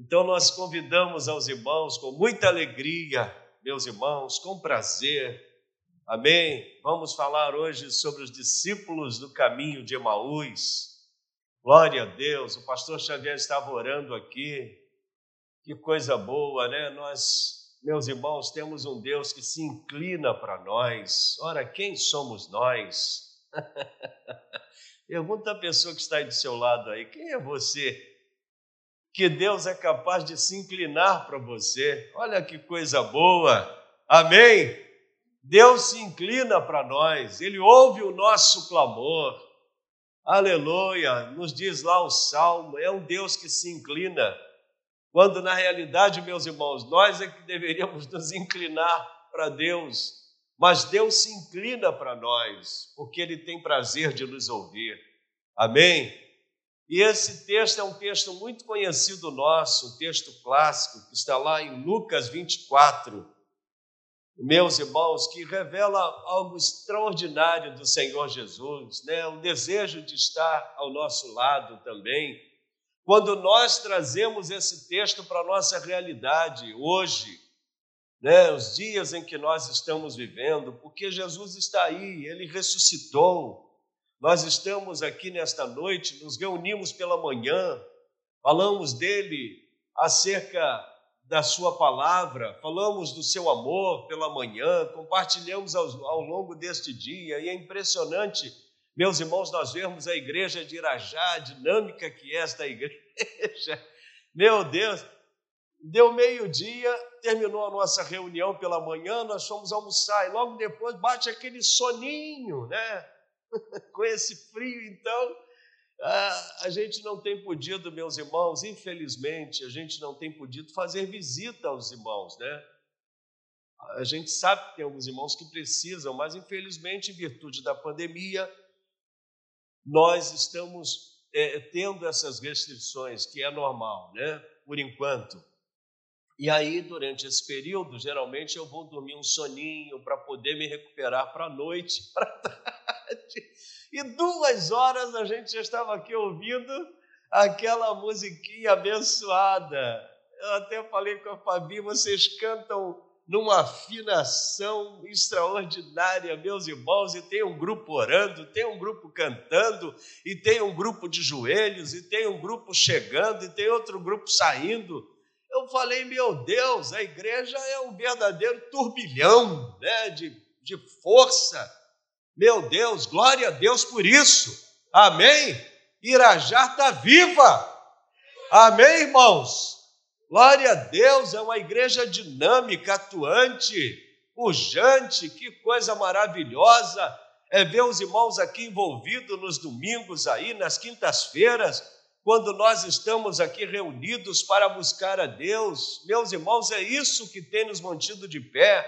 Então nós convidamos aos irmãos com muita alegria, meus irmãos, com prazer. Amém? Vamos falar hoje sobre os discípulos do caminho de Emaús. Glória a Deus, o pastor Xavier estava orando aqui. Que coisa boa, né? Nós, meus irmãos, temos um Deus que se inclina para nós. Ora, quem somos nós? Pergunta a pessoa que está aí do seu lado aí: quem é você? Que Deus é capaz de se inclinar para você. Olha que coisa boa. Amém? Deus se inclina para nós, Ele ouve o nosso clamor. Aleluia! Nos diz lá o salmo: é um Deus que se inclina. Quando na realidade, meus irmãos, nós é que deveríamos nos inclinar para Deus, mas Deus se inclina para nós, porque Ele tem prazer de nos ouvir. Amém? E esse texto é um texto muito conhecido nosso, um texto clássico, que está lá em Lucas 24, meus irmãos, que revela algo extraordinário do Senhor Jesus, né? o desejo de estar ao nosso lado também. Quando nós trazemos esse texto para a nossa realidade hoje, né, os dias em que nós estamos vivendo, porque Jesus está aí, ele ressuscitou. Nós estamos aqui nesta noite, nos reunimos pela manhã, falamos dele acerca da sua palavra, falamos do seu amor pela manhã, compartilhamos ao, ao longo deste dia, e é impressionante, meus irmãos, nós vemos a igreja de Irajá, a dinâmica que é esta igreja. Meu Deus, Deu meio-dia, terminou a nossa reunião pela manhã, nós fomos almoçar e logo depois bate aquele soninho, né? Com esse frio, então, a gente não tem podido, meus irmãos, infelizmente, a gente não tem podido fazer visita aos irmãos, né? A gente sabe que tem alguns irmãos que precisam, mas infelizmente, em virtude da pandemia, nós estamos é, tendo essas restrições, que é normal, né? Por enquanto. E aí, durante esse período, geralmente eu vou dormir um soninho para poder me recuperar para a noite, tarde. E duas horas a gente já estava aqui ouvindo aquela musiquinha abençoada. Eu até falei com a Fabi, vocês cantam numa afinação extraordinária, meus irmãos, e tem um grupo orando, tem um grupo cantando, e tem um grupo de joelhos, e tem um grupo chegando, e tem outro grupo saindo. Eu falei, meu Deus, a igreja é um verdadeiro turbilhão né, de, de força. Meu Deus, glória a Deus por isso. Amém? Irajá está viva. Amém, irmãos? Glória a Deus, é uma igreja dinâmica, atuante, pujante, que coisa maravilhosa é ver os irmãos aqui envolvidos nos domingos aí, nas quintas-feiras, quando nós estamos aqui reunidos para buscar a Deus. Meus irmãos, é isso que tem nos mantido de pé.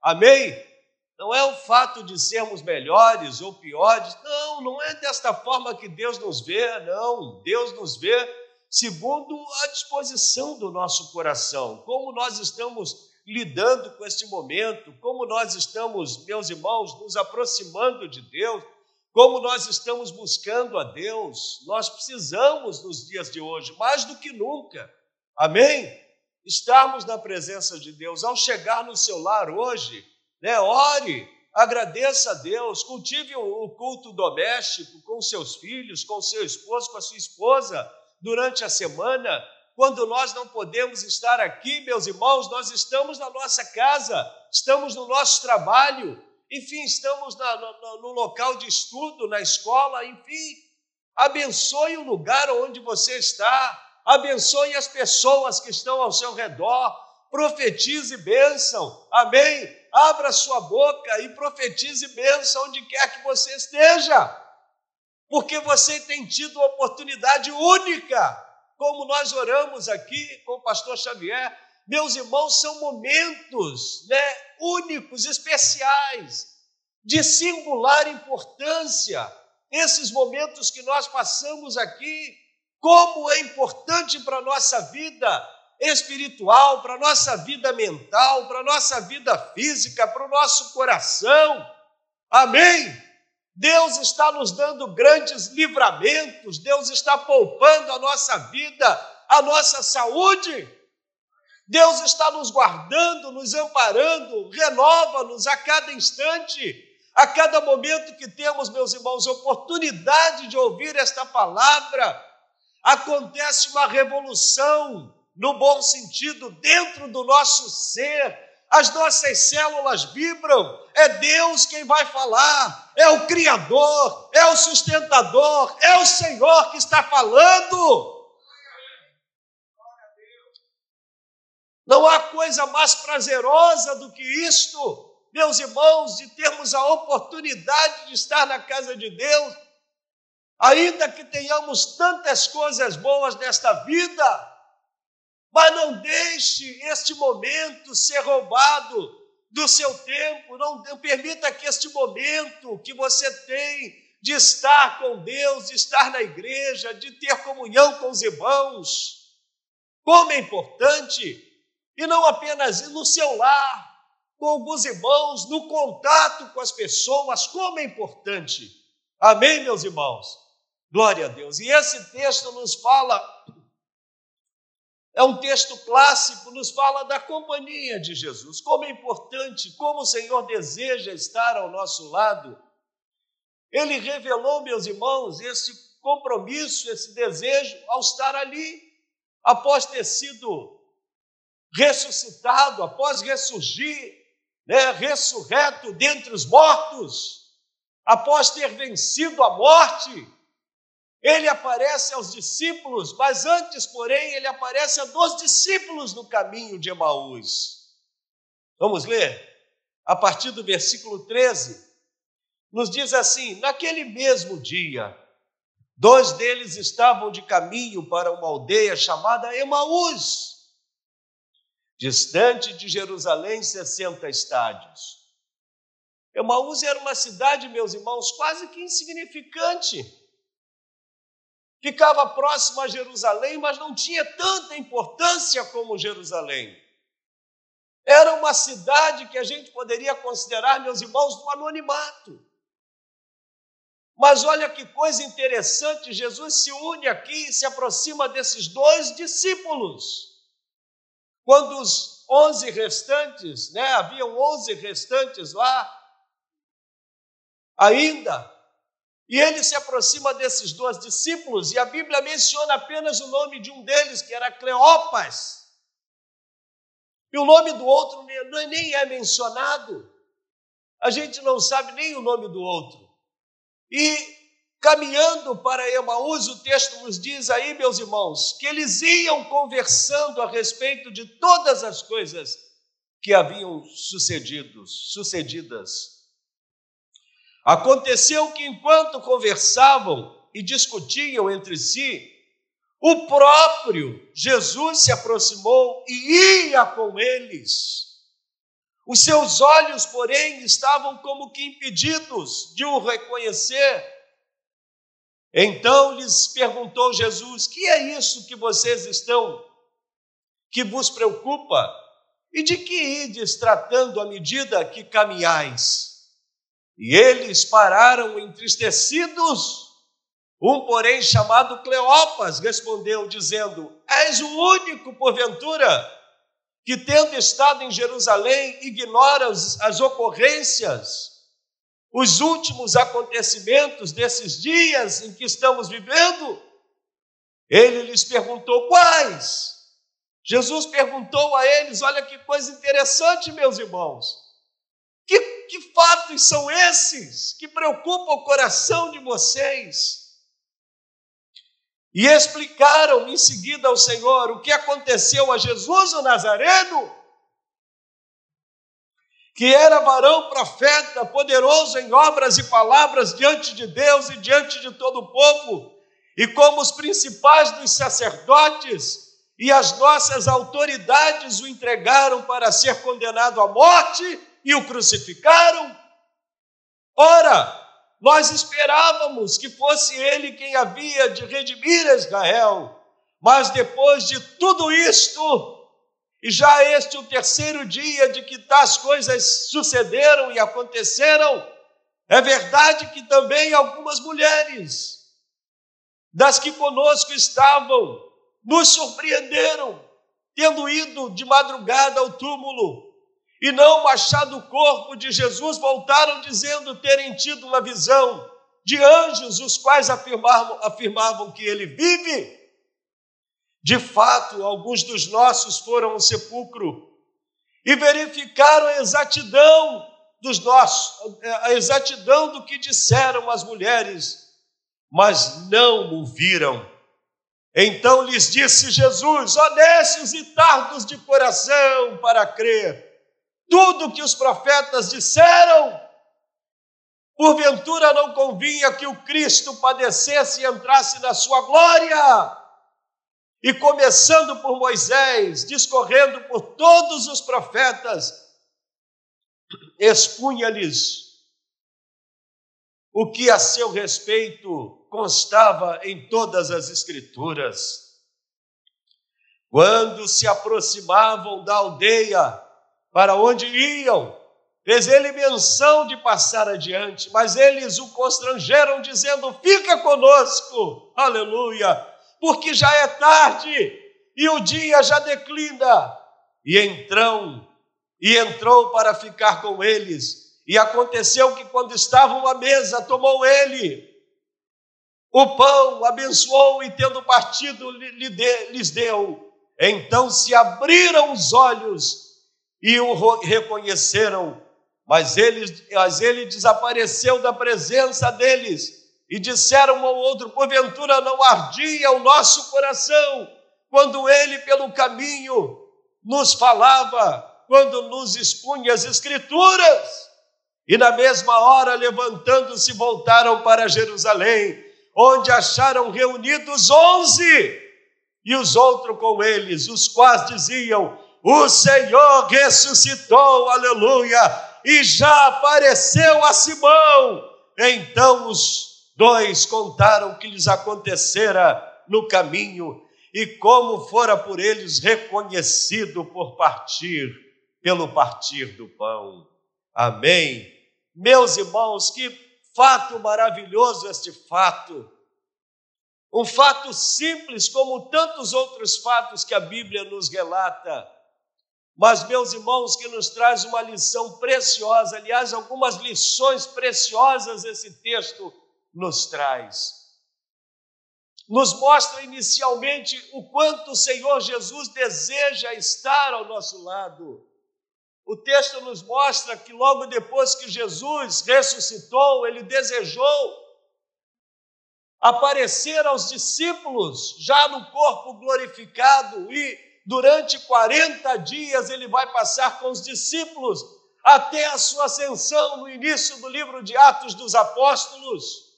Amém? Não é o fato de sermos melhores ou piores, não, não é desta forma que Deus nos vê, não. Deus nos vê segundo a disposição do nosso coração, como nós estamos lidando com este momento, como nós estamos, meus irmãos, nos aproximando de Deus, como nós estamos buscando a Deus, nós precisamos nos dias de hoje, mais do que nunca, amém? Estarmos na presença de Deus. Ao chegar no seu lar hoje, né, ore, agradeça a Deus, cultive o culto doméstico com seus filhos, com seu esposo, com a sua esposa durante a semana. Quando nós não podemos estar aqui, meus irmãos, nós estamos na nossa casa, estamos no nosso trabalho, enfim, estamos na, no, no local de estudo, na escola, enfim. Abençoe o lugar onde você está, abençoe as pessoas que estão ao seu redor, profetize bênção, amém? Abra sua boca e profetize bênção onde quer que você esteja, porque você tem tido uma oportunidade única, como nós oramos aqui com o pastor Xavier, meus irmãos, são momentos né, únicos, especiais, de singular importância. Esses momentos que nós passamos aqui, como é importante para a nossa vida espiritual, para a nossa vida mental, para a nossa vida física, para o nosso coração. Amém? Deus está nos dando grandes livramentos, Deus está poupando a nossa vida a nossa saúde. Deus está nos guardando, nos amparando, renova-nos a cada instante, a cada momento que temos, meus irmãos, oportunidade de ouvir esta palavra. Acontece uma revolução, no bom sentido, dentro do nosso ser, as nossas células vibram, é Deus quem vai falar, é o Criador, é o sustentador, é o Senhor que está falando. Não há coisa mais prazerosa do que isto, meus irmãos, de termos a oportunidade de estar na casa de Deus, ainda que tenhamos tantas coisas boas nesta vida, mas não deixe este momento ser roubado do seu tempo, não, não permita que este momento que você tem de estar com Deus, de estar na igreja, de ter comunhão com os irmãos, como é importante, e não apenas no seu lar, com alguns irmãos, no contato com as pessoas, como é importante. Amém, meus irmãos? Glória a Deus. E esse texto nos fala é um texto clássico, nos fala da companhia de Jesus, como é importante, como o Senhor deseja estar ao nosso lado. Ele revelou, meus irmãos, esse compromisso, esse desejo ao estar ali, após ter sido ressuscitado, após ressurgir, né, ressurreto dentre os mortos, após ter vencido a morte, ele aparece aos discípulos, mas antes, porém, ele aparece a dois discípulos no caminho de Emaús. Vamos ler? A partir do versículo 13, nos diz assim: Naquele mesmo dia, dois deles estavam de caminho para uma aldeia chamada Emaús, distante de Jerusalém, 60 estádios. Emaús era uma cidade, meus irmãos, quase que insignificante ficava próximo a Jerusalém, mas não tinha tanta importância como Jerusalém. Era uma cidade que a gente poderia considerar, meus irmãos, do anonimato. Mas olha que coisa interessante, Jesus se une aqui e se aproxima desses dois discípulos. Quando os onze restantes, né, haviam onze restantes lá, ainda e ele se aproxima desses dois discípulos, e a Bíblia menciona apenas o nome de um deles, que era Cleopas. E o nome do outro nem é mencionado. A gente não sabe nem o nome do outro. E caminhando para Emaús, o texto nos diz aí, meus irmãos, que eles iam conversando a respeito de todas as coisas que haviam sucedido, sucedidas Aconteceu que enquanto conversavam e discutiam entre si, o próprio Jesus se aproximou e ia com eles. Os seus olhos, porém, estavam como que impedidos de o reconhecer. Então lhes perguntou Jesus: Que é isso que vocês estão, que vos preocupa? E de que ides tratando à medida que caminhais? E eles pararam entristecidos. Um, porém, chamado Cleopas, respondeu, dizendo: És o único, porventura, que, tendo estado em Jerusalém, ignora as ocorrências, os últimos acontecimentos desses dias em que estamos vivendo? Ele lhes perguntou: Quais? Jesus perguntou a eles: Olha que coisa interessante, meus irmãos. Que, fatos são esses que preocupam o coração de vocês? E explicaram em seguida ao Senhor o que aconteceu a Jesus o Nazareno, que era varão profeta, poderoso em obras e palavras diante de Deus e diante de todo o povo, e como os principais dos sacerdotes e as nossas autoridades o entregaram para ser condenado à morte e o crucificaram. Ora, nós esperávamos que fosse ele quem havia de redimir Israel, mas depois de tudo isto, e já este o terceiro dia de que tais coisas sucederam e aconteceram, é verdade que também algumas mulheres, das que conosco estavam, nos surpreenderam, tendo ido de madrugada ao túmulo e não achado o corpo de Jesus, voltaram dizendo terem tido uma visão de anjos, os quais afirmavam, afirmavam que ele vive. De fato, alguns dos nossos foram ao sepulcro e verificaram a exatidão dos nossos, a exatidão do que disseram as mulheres, mas não o viram. Então lhes disse Jesus: honestos e tardos de coração para crer tudo que os profetas disseram. Porventura não convinha que o Cristo padecesse e entrasse na sua glória. E começando por Moisés, discorrendo por todos os profetas, expunha-lhes o que a seu respeito constava em todas as Escrituras. Quando se aproximavam da aldeia, para onde iam. Fez ele menção de passar adiante, mas eles o constrangeram, dizendo: Fica conosco, aleluia, porque já é tarde e o dia já declina. E entrou, e entrou para ficar com eles. E aconteceu que, quando estavam à mesa, tomou ele o pão, abençoou e, tendo partido, lhes deu. Então se abriram os olhos e o reconheceram, mas ele, mas ele desapareceu da presença deles e disseram um ao outro: porventura não ardia o nosso coração quando ele pelo caminho nos falava, quando nos expunha as Escrituras? E na mesma hora, levantando-se, voltaram para Jerusalém, onde acharam reunidos onze, e os outros com eles, os quais diziam: o Senhor ressuscitou, aleluia, e já apareceu a Simão. Então os dois contaram o que lhes acontecera no caminho e como fora por eles reconhecido por partir, pelo partir do pão. Amém. Meus irmãos, que fato maravilhoso este fato. Um fato simples, como tantos outros fatos que a Bíblia nos relata mas, meus irmãos, que nos traz uma lição preciosa, aliás, algumas lições preciosas esse texto nos traz. Nos mostra inicialmente o quanto o Senhor Jesus deseja estar ao nosso lado. O texto nos mostra que logo depois que Jesus ressuscitou, ele desejou aparecer aos discípulos, já no corpo glorificado, e durante 40 dias ele vai passar com os discípulos até a sua ascensão no início do livro de Atos dos Apóstolos.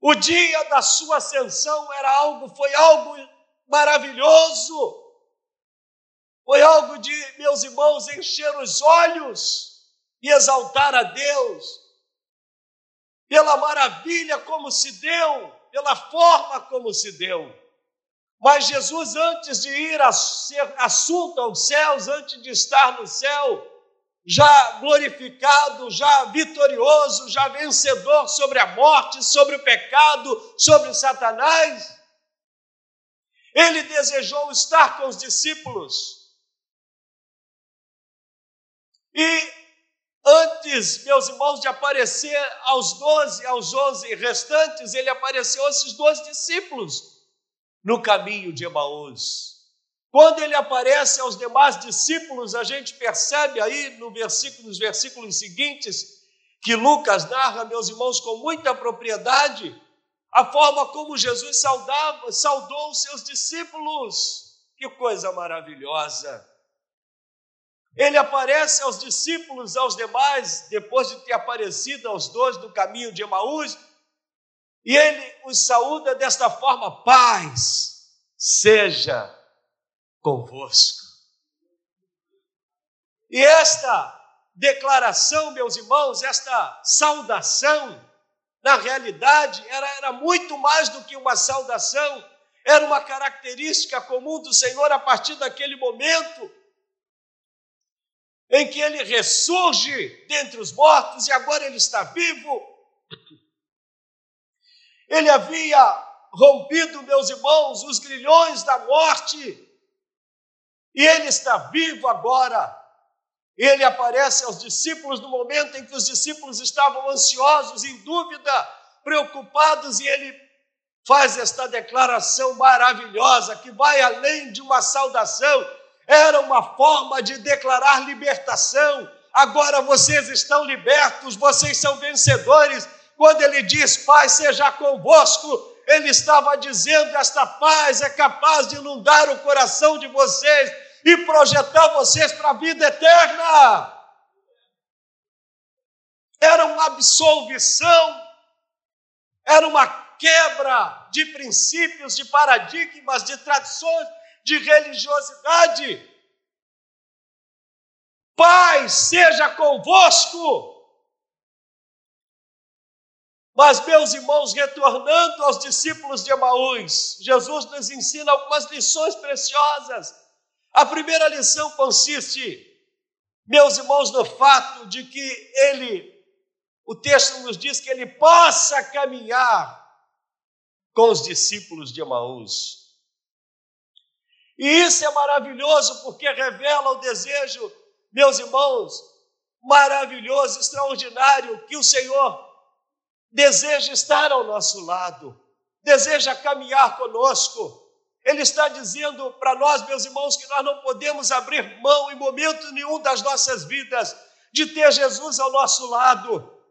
O dia da sua ascensão era algo, foi algo maravilhoso. Foi algo de, meus irmãos, encher os olhos e exaltar a Deus pela maravilha como se deu, pela forma como se deu. Mas Jesus, antes de ir a ser assunto aos céus, antes de estar no céu, já glorificado, já vitorioso, já vencedor sobre a morte, sobre o pecado, sobre Satanás, ele desejou estar com os discípulos. E antes, meus irmãos, de aparecer aos doze, aos onze restantes, ele apareceu a esses dois discípulos no caminho de Emaús. Quando ele aparece aos demais discípulos, a gente percebe aí no versículo, nos versículos seguintes que Lucas narra, meus irmãos, com muita propriedade, a forma como Jesus saudava, saudou os seus discípulos. Que coisa maravilhosa! Ele aparece aos discípulos, aos demais, depois de ter aparecido aos dois no caminho de Emaús, e ele os saúda desta forma: paz seja convosco. E esta declaração, meus irmãos, esta saudação, na realidade, era, era muito mais do que uma saudação, era uma característica comum do Senhor a partir daquele momento em que ele ressurge dentre os mortos e agora ele está vivo ele havia rompido, meus irmãos, os grilhões da morte. E ele está vivo agora. Ele aparece aos discípulos no momento em que os discípulos estavam ansiosos, em dúvida, preocupados, e ele faz esta declaração maravilhosa que vai além de uma saudação, era uma forma de declarar libertação. Agora vocês estão libertos, vocês são vencedores. Quando ele diz, Pai, seja convosco, ele estava dizendo: esta paz é capaz de inundar o coração de vocês e projetar vocês para a vida eterna. Era uma absolvição, era uma quebra de princípios, de paradigmas, de tradições, de religiosidade. Pai, seja convosco. Mas, meus irmãos, retornando aos discípulos de Emaús, Jesus nos ensina algumas lições preciosas. A primeira lição consiste, meus irmãos, no fato de que ele, o texto nos diz que ele possa caminhar com os discípulos de Emaús. E isso é maravilhoso porque revela o desejo, meus irmãos, maravilhoso, extraordinário, que o Senhor deseja estar ao nosso lado, deseja caminhar conosco. Ele está dizendo para nós, meus irmãos, que nós não podemos abrir mão em momento nenhum das nossas vidas de ter Jesus ao nosso lado.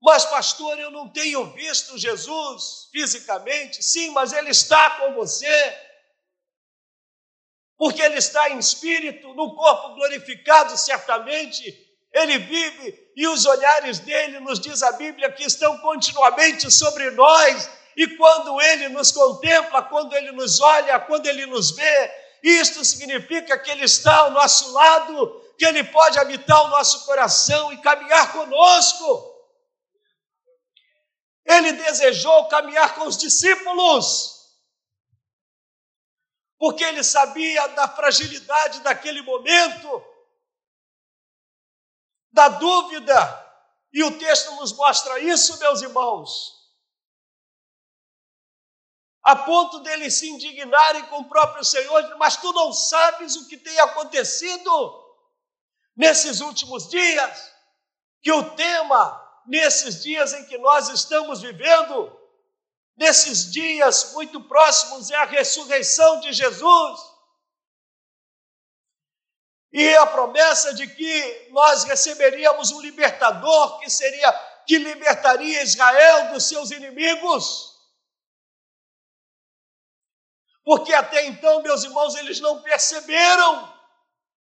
Mas, pastor, eu não tenho visto Jesus fisicamente. Sim, mas Ele está com você. Porque Ele está em espírito, no corpo glorificado, certamente. Ele vive e os olhares dele, nos diz a Bíblia, que estão continuamente sobre nós. E quando ele nos contempla, quando ele nos olha, quando ele nos vê, isto significa que ele está ao nosso lado, que ele pode habitar o nosso coração e caminhar conosco. Ele desejou caminhar com os discípulos, porque ele sabia da fragilidade daquele momento da dúvida. E o texto nos mostra isso, meus irmãos. A ponto deles se indignarem com o próprio Senhor, mas tu não sabes o que tem acontecido nesses últimos dias, que o tema, nesses dias em que nós estamos vivendo, nesses dias muito próximos, é a ressurreição de Jesus e a promessa de que nós receberíamos um libertador que seria que libertaria Israel dos seus inimigos. Porque até então, meus irmãos, eles não perceberam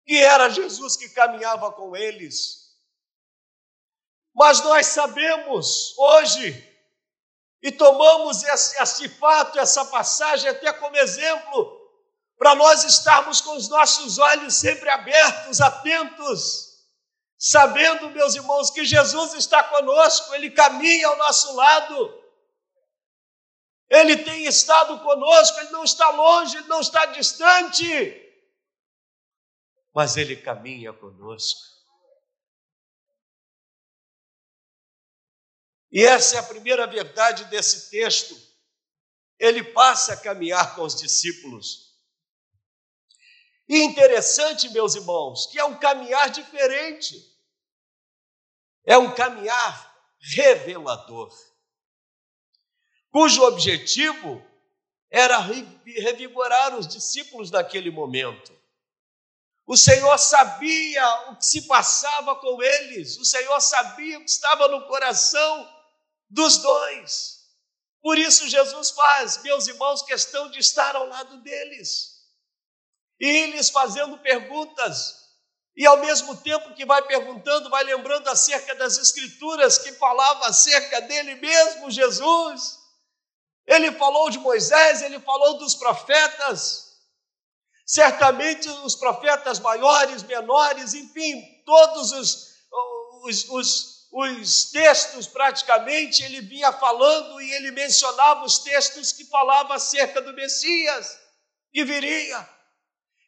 que era Jesus que caminhava com eles. Mas nós sabemos hoje, e tomamos esse, esse fato, essa passagem até como exemplo, para nós estarmos com os nossos olhos sempre abertos, atentos, sabendo, meus irmãos, que Jesus está conosco, Ele caminha ao nosso lado, Ele tem estado conosco, Ele não está longe, Ele não está distante, mas Ele caminha conosco. E essa é a primeira verdade desse texto. Ele passa a caminhar com os discípulos. E interessante, meus irmãos, que é um caminhar diferente. É um caminhar revelador, cujo objetivo era revigorar os discípulos naquele momento. O Senhor sabia o que se passava com eles, o Senhor sabia o que estava no coração dos dois. Por isso, Jesus faz, meus irmãos, questão de estar ao lado deles e lhes fazendo perguntas. E ao mesmo tempo que vai perguntando, vai lembrando acerca das Escrituras que falava acerca dele mesmo, Jesus. Ele falou de Moisés, ele falou dos profetas. Certamente os profetas maiores, menores, enfim, todos os, os, os, os textos praticamente ele vinha falando e ele mencionava os textos que falavam acerca do Messias que viria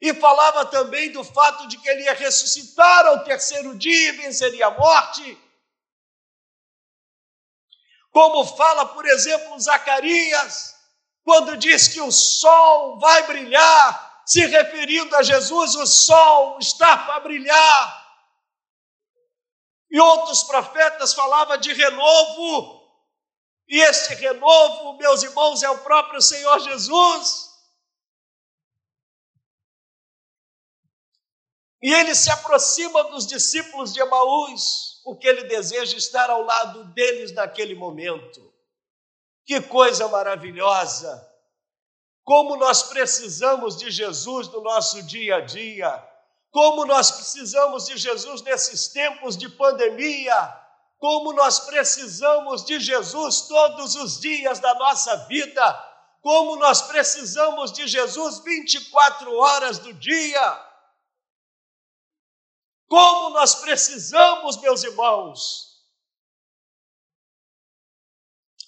e falava também do fato de que ele ia ressuscitar ao terceiro dia e venceria a morte. Como fala, por exemplo, Zacarias, quando diz que o sol vai brilhar, se referindo a Jesus, o sol está para brilhar. E outros profetas falavam de renovo, e esse renovo, meus irmãos, é o próprio Senhor Jesus. E ele se aproxima dos discípulos de Emaús, porque ele deseja estar ao lado deles naquele momento. Que coisa maravilhosa! Como nós precisamos de Jesus no nosso dia a dia, como nós precisamos de Jesus nesses tempos de pandemia, como nós precisamos de Jesus todos os dias da nossa vida, como nós precisamos de Jesus 24 horas do dia. Como nós precisamos, meus irmãos.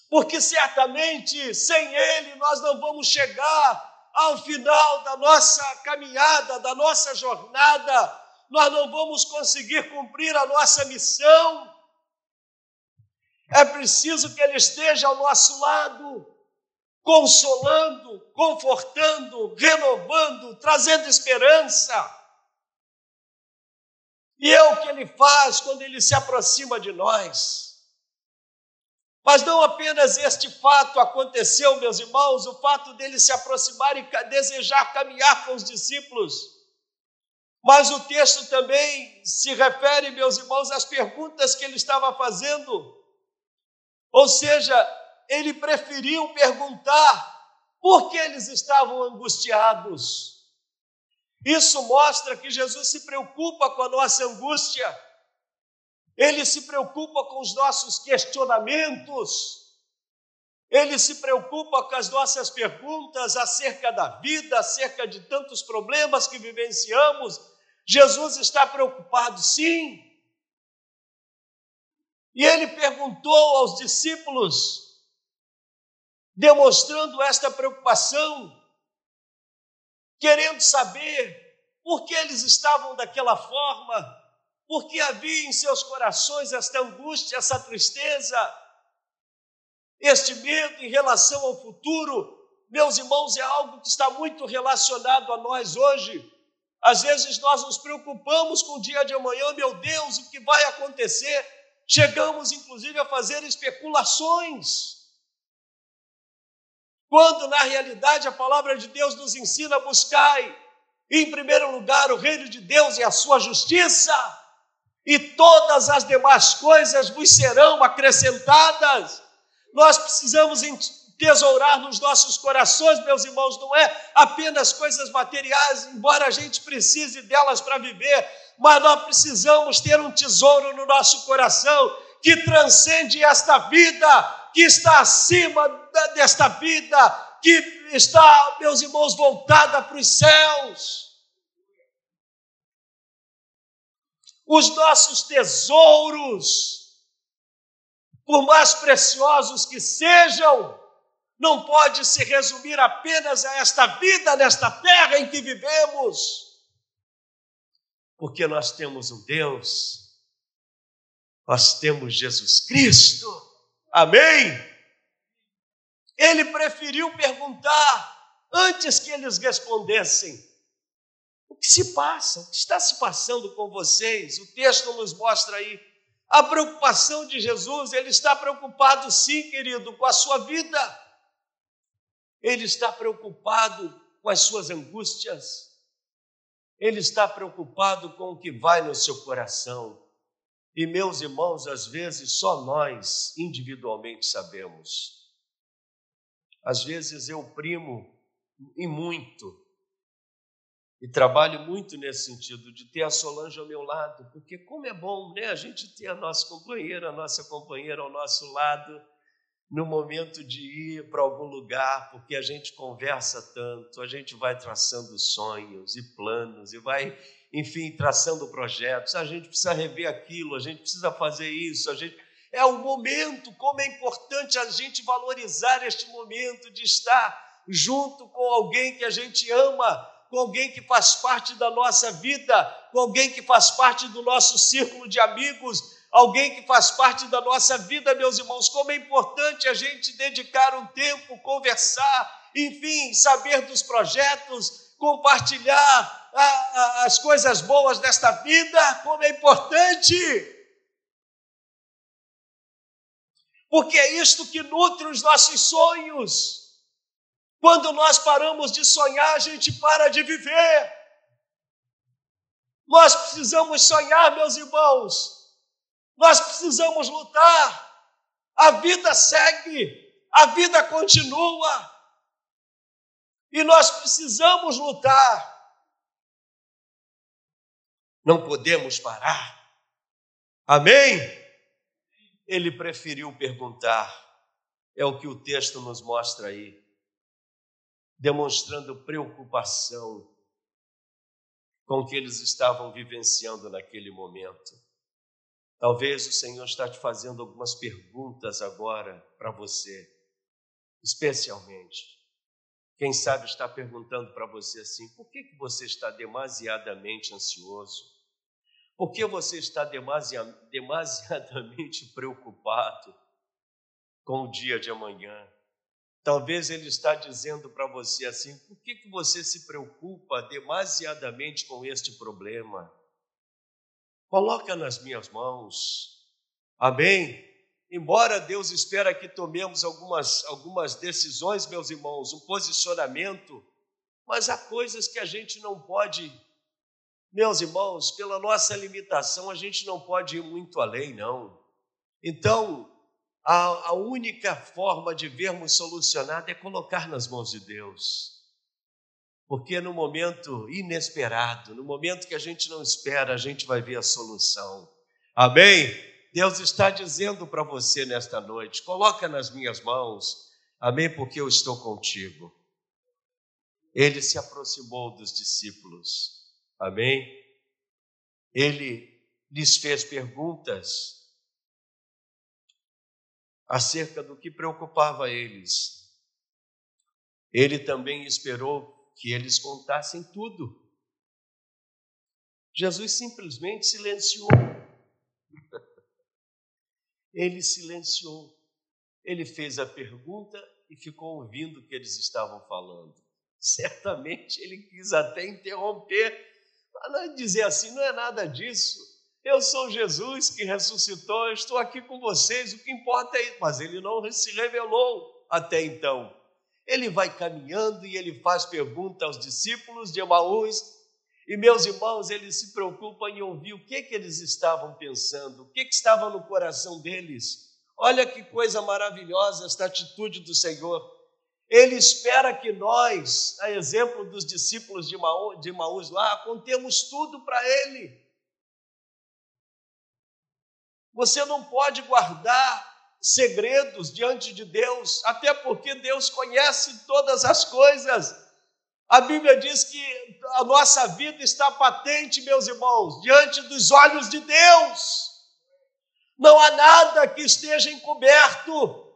Porque certamente sem Ele nós não vamos chegar ao final da nossa caminhada, da nossa jornada, nós não vamos conseguir cumprir a nossa missão. É preciso que Ele esteja ao nosso lado, consolando, confortando, renovando, trazendo esperança. E é o que Ele faz quando Ele se aproxima de nós. Mas não apenas este fato aconteceu, meus irmãos, o fato dele se aproximar e desejar caminhar com os discípulos. Mas o texto também se refere, meus irmãos, às perguntas que ele estava fazendo. Ou seja, ele preferiu perguntar por que eles estavam angustiados. Isso mostra que Jesus se preocupa com a nossa angústia, ele se preocupa com os nossos questionamentos, ele se preocupa com as nossas perguntas acerca da vida, acerca de tantos problemas que vivenciamos. Jesus está preocupado, sim, e ele perguntou aos discípulos, demonstrando esta preocupação, querendo saber por que eles estavam daquela forma, por que havia em seus corações esta angústia, essa tristeza, este medo em relação ao futuro. Meus irmãos, é algo que está muito relacionado a nós hoje. Às vezes nós nos preocupamos com o dia de amanhã, meu Deus, o que vai acontecer? Chegamos, inclusive, a fazer especulações. Quando, na realidade, a palavra de Deus nos ensina a buscar, em primeiro lugar, o reino de Deus e a sua justiça, e todas as demais coisas vos serão acrescentadas. Nós precisamos tesourar nos nossos corações, meus irmãos, não é apenas coisas materiais, embora a gente precise delas para viver, mas nós precisamos ter um tesouro no nosso coração que transcende esta vida, que está acima desta vida, que está, meus irmãos, voltada para os céus. Os nossos tesouros, por mais preciosos que sejam, não pode se resumir apenas a esta vida nesta terra em que vivemos porque nós temos um Deus, nós temos Jesus Cristo, amém? Ele preferiu perguntar antes que eles respondessem: o que se passa? O que está se passando com vocês? O texto nos mostra aí a preocupação de Jesus, ele está preocupado, sim, querido, com a sua vida, ele está preocupado com as suas angústias, ele está preocupado com o que vai no seu coração. E, meus irmãos, às vezes só nós individualmente sabemos. Às vezes eu primo e muito, e trabalho muito nesse sentido, de ter a Solange ao meu lado, porque como é bom né, a gente ter a nossa companheira, a nossa companheira ao nosso lado no momento de ir para algum lugar, porque a gente conversa tanto, a gente vai traçando sonhos e planos e vai, enfim, traçando projetos. A gente precisa rever aquilo, a gente precisa fazer isso, a gente é o momento, como é importante a gente valorizar este momento de estar junto com alguém que a gente ama, com alguém que faz parte da nossa vida, com alguém que faz parte do nosso círculo de amigos, alguém que faz parte da nossa vida, meus irmãos. Como é importante a gente dedicar um tempo, conversar, enfim, saber dos projetos, compartilhar a, a, as coisas boas desta vida, como é importante. Porque é isto que nutre os nossos sonhos. Quando nós paramos de sonhar, a gente para de viver. Nós precisamos sonhar, meus irmãos. Nós precisamos lutar. A vida segue, a vida continua. E nós precisamos lutar. Não podemos parar. Amém? Ele preferiu perguntar. É o que o texto nos mostra aí. Demonstrando preocupação com o que eles estavam vivenciando naquele momento. Talvez o Senhor está te fazendo algumas perguntas agora para você, especialmente. Quem sabe está perguntando para você assim: por que, que você está demasiadamente ansioso? Por que você está demasiadamente preocupado com o dia de amanhã? Talvez ele está dizendo para você assim: por que, que você se preocupa demasiadamente com este problema? Coloca nas minhas mãos. Amém? Embora Deus espera que tomemos algumas, algumas decisões, meus irmãos, um posicionamento, mas há coisas que a gente não pode, meus irmãos, pela nossa limitação, a gente não pode ir muito além, não. Então, a, a única forma de vermos solucionado é colocar nas mãos de Deus. Porque no momento inesperado, no momento que a gente não espera, a gente vai ver a solução. Amém? Deus está dizendo para você nesta noite: coloca nas minhas mãos, amém? Porque eu estou contigo. Ele se aproximou dos discípulos, amém? Ele lhes fez perguntas acerca do que preocupava eles. Ele também esperou que eles contassem tudo. Jesus simplesmente silenciou. Ele silenciou. Ele fez a pergunta e ficou ouvindo o que eles estavam falando. Certamente ele quis até interromper, para dizer assim: não é nada disso. Eu sou Jesus que ressuscitou, estou aqui com vocês, o que importa é isso. Mas ele não se revelou até então. Ele vai caminhando e ele faz pergunta aos discípulos de Emaús. E meus irmãos, ele se preocupa em ouvir o que, que eles estavam pensando, o que, que estava no coração deles. Olha que coisa maravilhosa esta atitude do Senhor. Ele espera que nós, a exemplo dos discípulos de Emaús lá, contemos tudo para ele. Você não pode guardar segredos diante de Deus, até porque Deus conhece todas as coisas. A Bíblia diz que a nossa vida está patente, meus irmãos, diante dos olhos de Deus. Não há nada que esteja encoberto.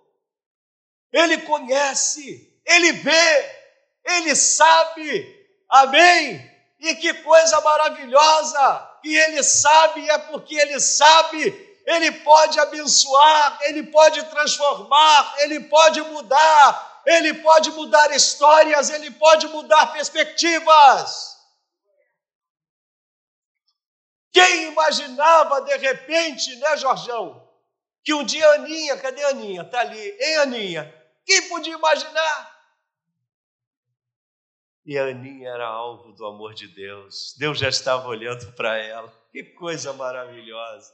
Ele conhece, ele vê, ele sabe. Amém? E que coisa maravilhosa! E ele sabe, é porque ele sabe ele pode abençoar, Ele pode transformar, Ele pode mudar, Ele pode mudar histórias, Ele pode mudar perspectivas. Quem imaginava de repente, né, Jorjão, que um dia Aninha, cadê Aninha? Está ali, hein, Aninha? Quem podia imaginar? E a Aninha era alvo do amor de Deus. Deus já estava olhando para ela. Que coisa maravilhosa.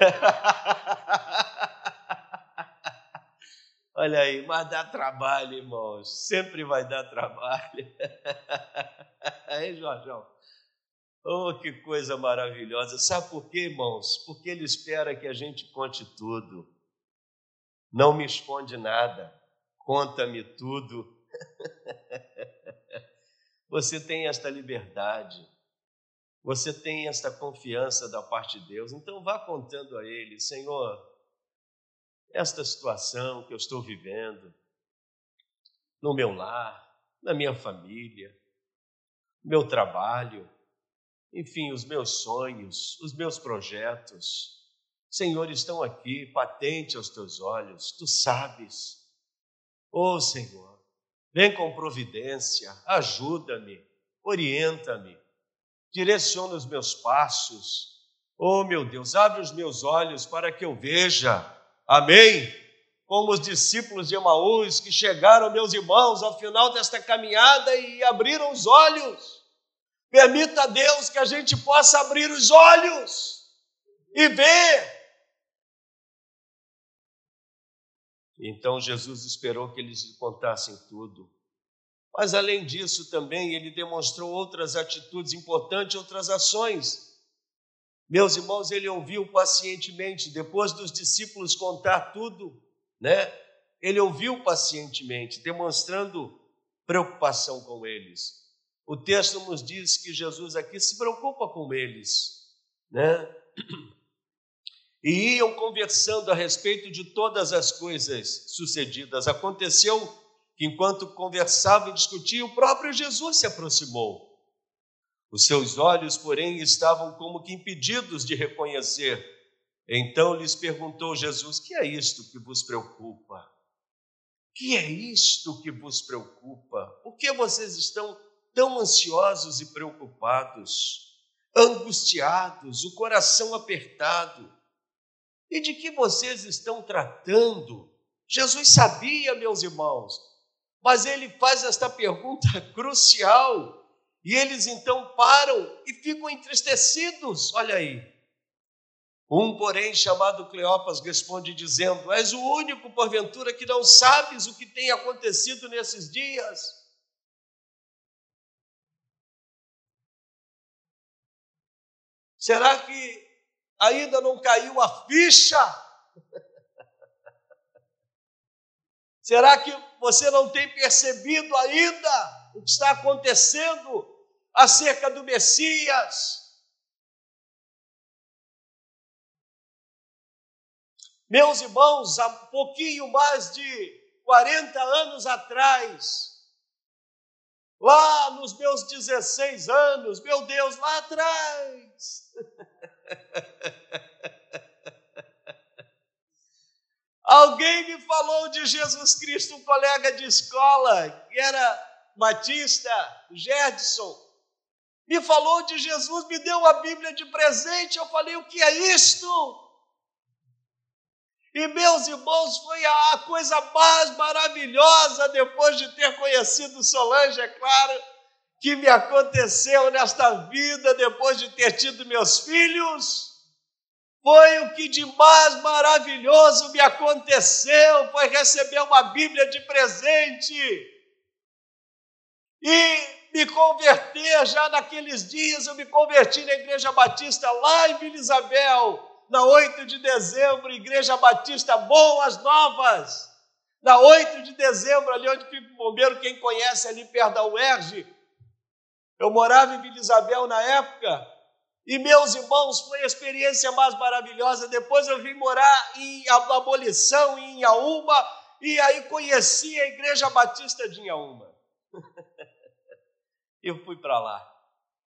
Olha aí, mas dá trabalho, irmãos. Sempre vai dar trabalho. Aí, Jorjão? Oh, que coisa maravilhosa. Sabe por quê, irmãos? Porque ele espera que a gente conte tudo. Não me esconde nada. Conta-me tudo. Você tem esta liberdade. Você tem esta confiança da parte de Deus, então vá contando a Ele, Senhor, esta situação que eu estou vivendo, no meu lar, na minha família, meu trabalho, enfim, os meus sonhos, os meus projetos. Senhor, estão aqui, patente aos teus olhos, tu sabes. Oh, Senhor, vem com providência, ajuda-me, orienta-me, direciona os meus passos. Oh, meu Deus, abre os meus olhos para que eu veja. Amém? Como os discípulos de Emaús que chegaram, meus irmãos, ao final desta caminhada e abriram os olhos. Permita a Deus que a gente possa abrir os olhos e ver. Então Jesus esperou que eles lhe contassem tudo. Mas além disso também ele demonstrou outras atitudes importantes, outras ações. Meus irmãos, ele ouviu pacientemente, depois dos discípulos contar tudo, né? Ele ouviu pacientemente, demonstrando preocupação com eles. O texto nos diz que Jesus aqui se preocupa com eles, né? E iam conversando a respeito de todas as coisas sucedidas. Aconteceu que, enquanto conversavam e discutiam, o próprio Jesus se aproximou. Os seus olhos, porém, estavam como que impedidos de reconhecer. Então lhes perguntou Jesus: Que é isto que vos preocupa? Que é isto que vos preocupa? Por que vocês estão tão ansiosos e preocupados, angustiados, o coração apertado? E de que vocês estão tratando? Jesus sabia, meus irmãos, mas ele faz esta pergunta crucial. E eles então param e ficam entristecidos. Olha aí. Um, porém, chamado Cleopas, responde dizendo: És o único, porventura, que não sabes o que tem acontecido nesses dias. Será que ainda não caiu a ficha? Será que você não tem percebido ainda o que está acontecendo acerca do Messias? Meus irmãos, há pouquinho mais de 40 anos atrás, lá nos meus 16 anos, meu Deus, lá atrás, Alguém me falou de Jesus Cristo, um colega de escola, que era Batista, Gerdson, me falou de Jesus, me deu a Bíblia de presente. Eu falei: o que é isto? E meus irmãos, foi a coisa mais maravilhosa depois de ter conhecido Solange, é claro, que me aconteceu nesta vida, depois de ter tido meus filhos. Foi o que de mais maravilhoso me aconteceu, foi receber uma Bíblia de presente. E me converter já naqueles dias, eu me converti na Igreja Batista lá em Vila Isabel, na 8 de dezembro, Igreja Batista Boas Novas. Na 8 de dezembro, ali onde fica o bombeiro, quem conhece ali perto da UERJ. Eu morava em Vila Isabel na época, e meus irmãos, foi a experiência mais maravilhosa. Depois eu vim morar em Abolição, em Inhaúma, e aí conheci a Igreja Batista de Inhaúma. eu fui para lá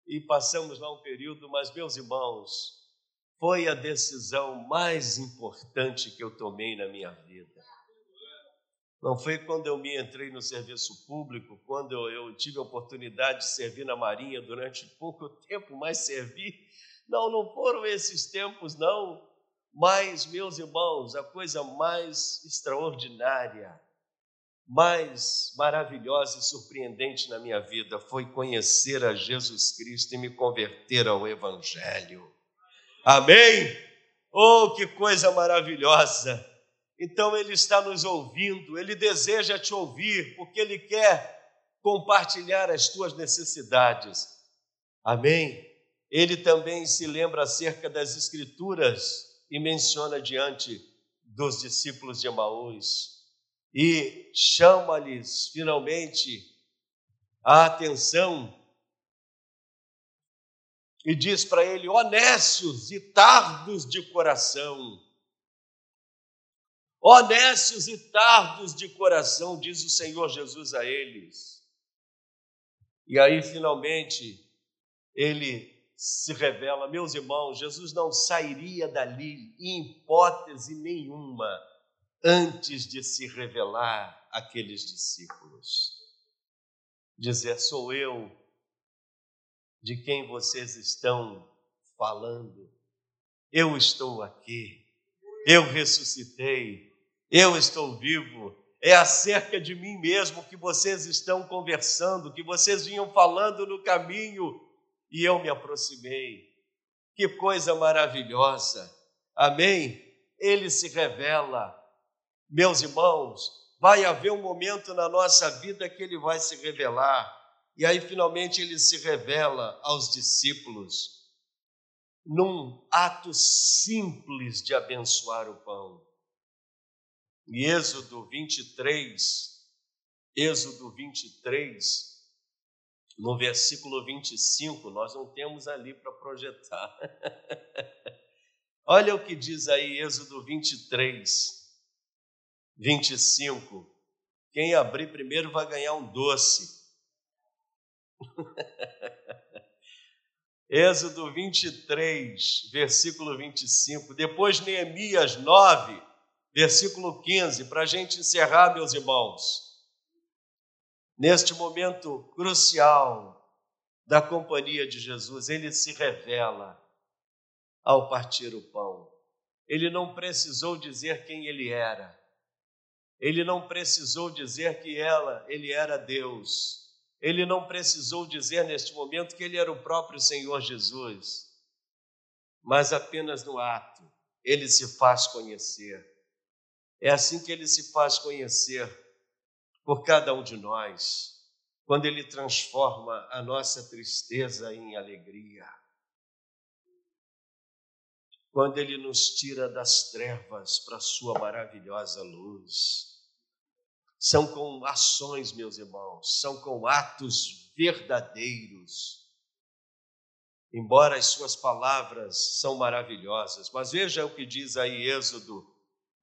e passamos lá um período, mas meus irmãos, foi a decisão mais importante que eu tomei na minha vida. Não foi quando eu me entrei no serviço público, quando eu, tive a oportunidade de servir na Marinha durante pouco tempo, mas servi. Não, não foram esses tempos, não. Mas, meus irmãos, a coisa mais extraordinária mais maravilhosa e surpreendente na minha vida foi conhecer a Jesus Cristo e me converter ao Evangelho. Amém? Oh, que coisa maravilhosa! Então Ele está nos ouvindo, Ele deseja te ouvir, porque Ele quer compartilhar as tuas necessidades. Amém? Ele também se lembra acerca das Escrituras e menciona diante dos discípulos de Emaús e chama-lhes finalmente a atenção e diz para ele: honestos e tardos de coração. Honestos e tardos de coração, diz o Senhor Jesus a eles. E aí, finalmente, ele se revela, meus irmãos, Jesus não sairia dali em hipótese nenhuma antes de se revelar àqueles discípulos. Dizer, sou eu de quem vocês estão falando. Eu estou aqui, eu ressuscitei, eu estou vivo. É acerca de mim mesmo que vocês estão conversando, que vocês vinham falando no caminho e eu me aproximei. Que coisa maravilhosa. Amém? Ele se revela. Meus irmãos, vai haver um momento na nossa vida que ele vai se revelar. E aí finalmente ele se revela aos discípulos num ato simples de abençoar o pão. Em Êxodo 23, Êxodo 23, no versículo 25, nós não temos ali para projetar. Olha o que diz aí Êxodo 23, 25. Quem abrir primeiro vai ganhar um doce. Êxodo 23, versículo 25. Depois, Neemias 9, versículo 15, para a gente encerrar, meus irmãos. Neste momento crucial da companhia de Jesus, ele se revela ao partir o pão. Ele não precisou dizer quem ele era. Ele não precisou dizer que ela, ele era Deus. Ele não precisou dizer neste momento que ele era o próprio Senhor Jesus, mas apenas no ato ele se faz conhecer. É assim que ele se faz conhecer por cada um de nós, quando ele transforma a nossa tristeza em alegria. Quando ele nos tira das trevas para a sua maravilhosa luz são com ações, meus irmãos, são com atos verdadeiros. Embora as suas palavras são maravilhosas, mas veja o que diz aí Êxodo,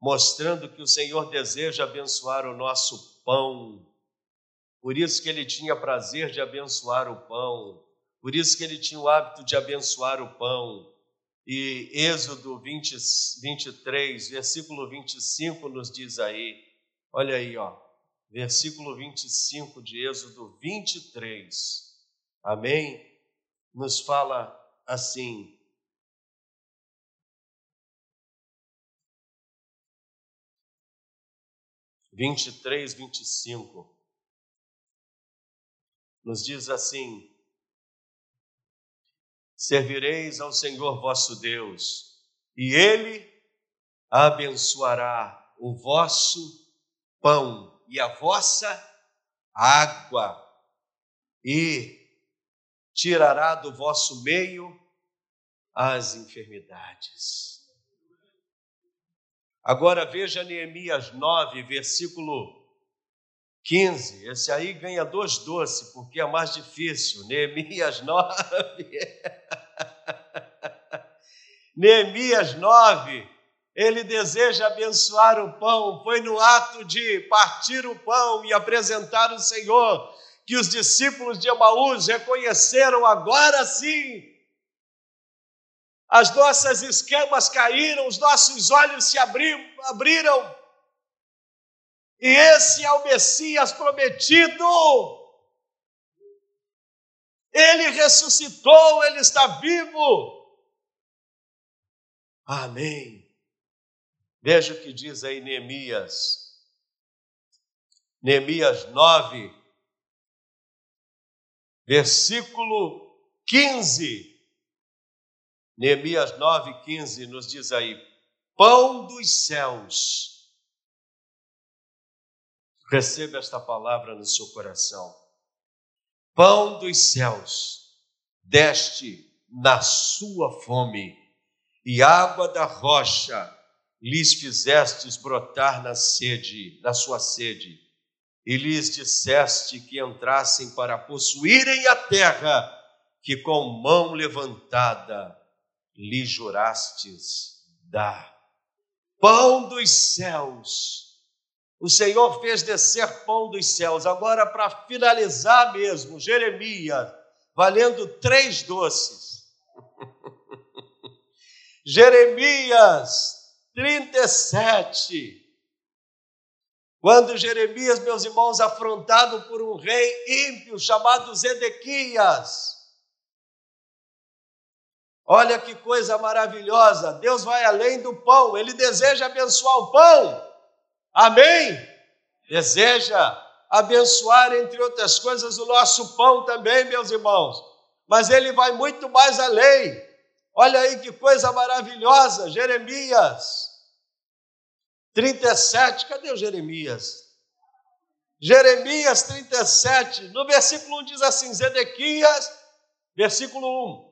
mostrando que o Senhor deseja abençoar o nosso pão. Por isso que ele tinha prazer de abençoar o pão, por isso que ele tinha o hábito de abençoar o pão. E Êxodo 20, 23, versículo 25 nos diz aí, olha aí, ó, versículo 25 de Êxodo 23. Amém? Nos fala assim: vinte e três, vinte e cinco, nos diz assim: Servireis ao Senhor vosso Deus, e Ele abençoará o vosso pão e a vossa água, e tirará do vosso meio as enfermidades. Agora veja Neemias 9, versículo 15. Esse aí ganha dois doces, porque é mais difícil. Neemias 9. Neemias 9, ele deseja abençoar o pão. Foi no ato de partir o pão e apresentar o Senhor que os discípulos de Emaús reconheceram agora sim. As nossas escamas caíram, os nossos olhos se abriram. E esse é o Messias prometido. Ele ressuscitou, ele está vivo. Amém. Veja o que diz aí Neemias. Neemias 9, versículo 15. Neemias 9, 15 nos diz aí: Pão dos céus. Receba esta palavra no seu coração. Pão dos céus, deste na sua fome, e água da rocha lhes fizestes brotar na sede, na sua sede, e lhes disseste que entrassem para possuírem a terra que com mão levantada lhe jurastes dar. Pão dos céus. O Senhor fez descer pão dos céus. Agora, para finalizar mesmo, Jeremias, valendo três doces. Jeremias 37. Quando Jeremias, meus irmãos, afrontado por um rei ímpio chamado Zedequias, olha que coisa maravilhosa, Deus vai além do pão, ele deseja abençoar o pão, amém? Deseja abençoar, entre outras coisas, o nosso pão também, meus irmãos, mas ele vai muito mais além, olha aí que coisa maravilhosa, Jeremias 37, cadê o Jeremias? Jeremias 37, no versículo 1 diz assim: Zedequias, versículo 1,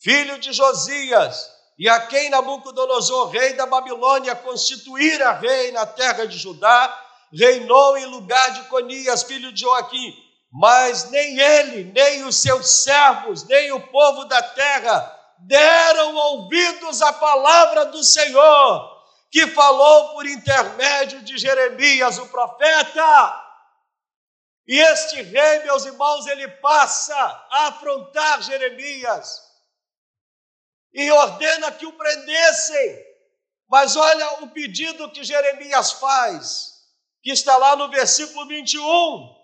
filho de Josias, e a quem Nabucodonosor, rei da Babilônia, constituíra rei na terra de Judá, reinou em lugar de Conias, filho de Joaquim. Mas nem ele, nem os seus servos, nem o povo da terra deram ouvidos à palavra do Senhor que falou por intermédio de Jeremias, o profeta. E este rei, meus irmãos, ele passa a afrontar Jeremias e ordena que o prendessem. Mas olha o pedido que Jeremias faz, que está lá no versículo 21.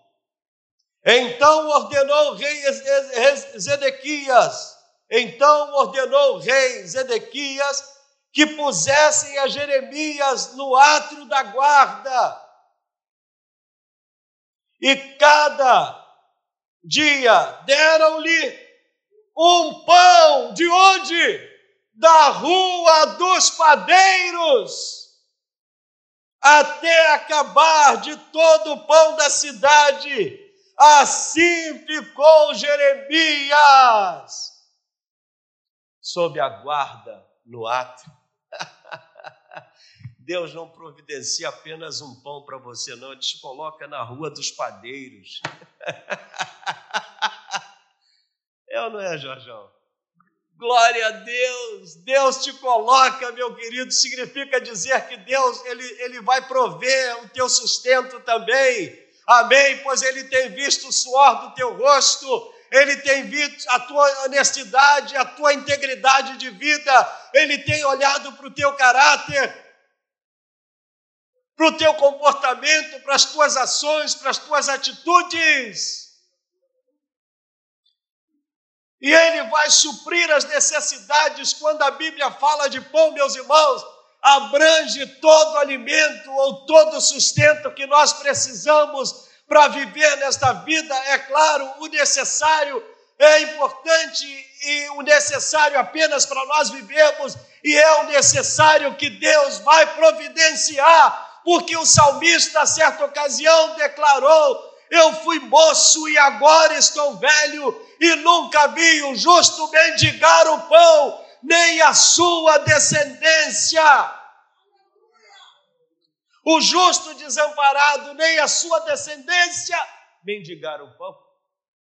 Então ordenou o rei Zedequias, então ordenou o rei Zedequias que pusessem a Jeremias no átrio da guarda. E cada dia deram-lhe um pão de onde? Da rua dos padeiros, até acabar de todo o pão da cidade. Assim ficou Jeremias sob a guarda no átrio Deus não providencia apenas um pão para você, não, Ele te coloca na rua dos padeiros. É ou não é, Jorjão? Glória a Deus! Deus te coloca, meu querido, significa dizer que Deus ele, ele vai prover o teu sustento também. Amém? Pois Ele tem visto o suor do teu rosto, Ele tem visto a tua honestidade, a tua integridade de vida, Ele tem olhado para o teu caráter, para o teu comportamento, para as tuas ações, para as tuas atitudes. E Ele vai suprir as necessidades quando a Bíblia fala de pão, meus irmãos, abrange todo alimento ou todo sustento que nós precisamos para viver nesta vida. É claro, o necessário é importante e o necessário apenas para nós vivermos, e é o necessário que Deus vai providenciar porque o salmista, a certa ocasião, declarou: Eu fui moço e agora estou velho, e nunca vi o justo mendigar o pão, nem a sua descendência. O justo desamparado, nem a sua descendência mendigar o pão.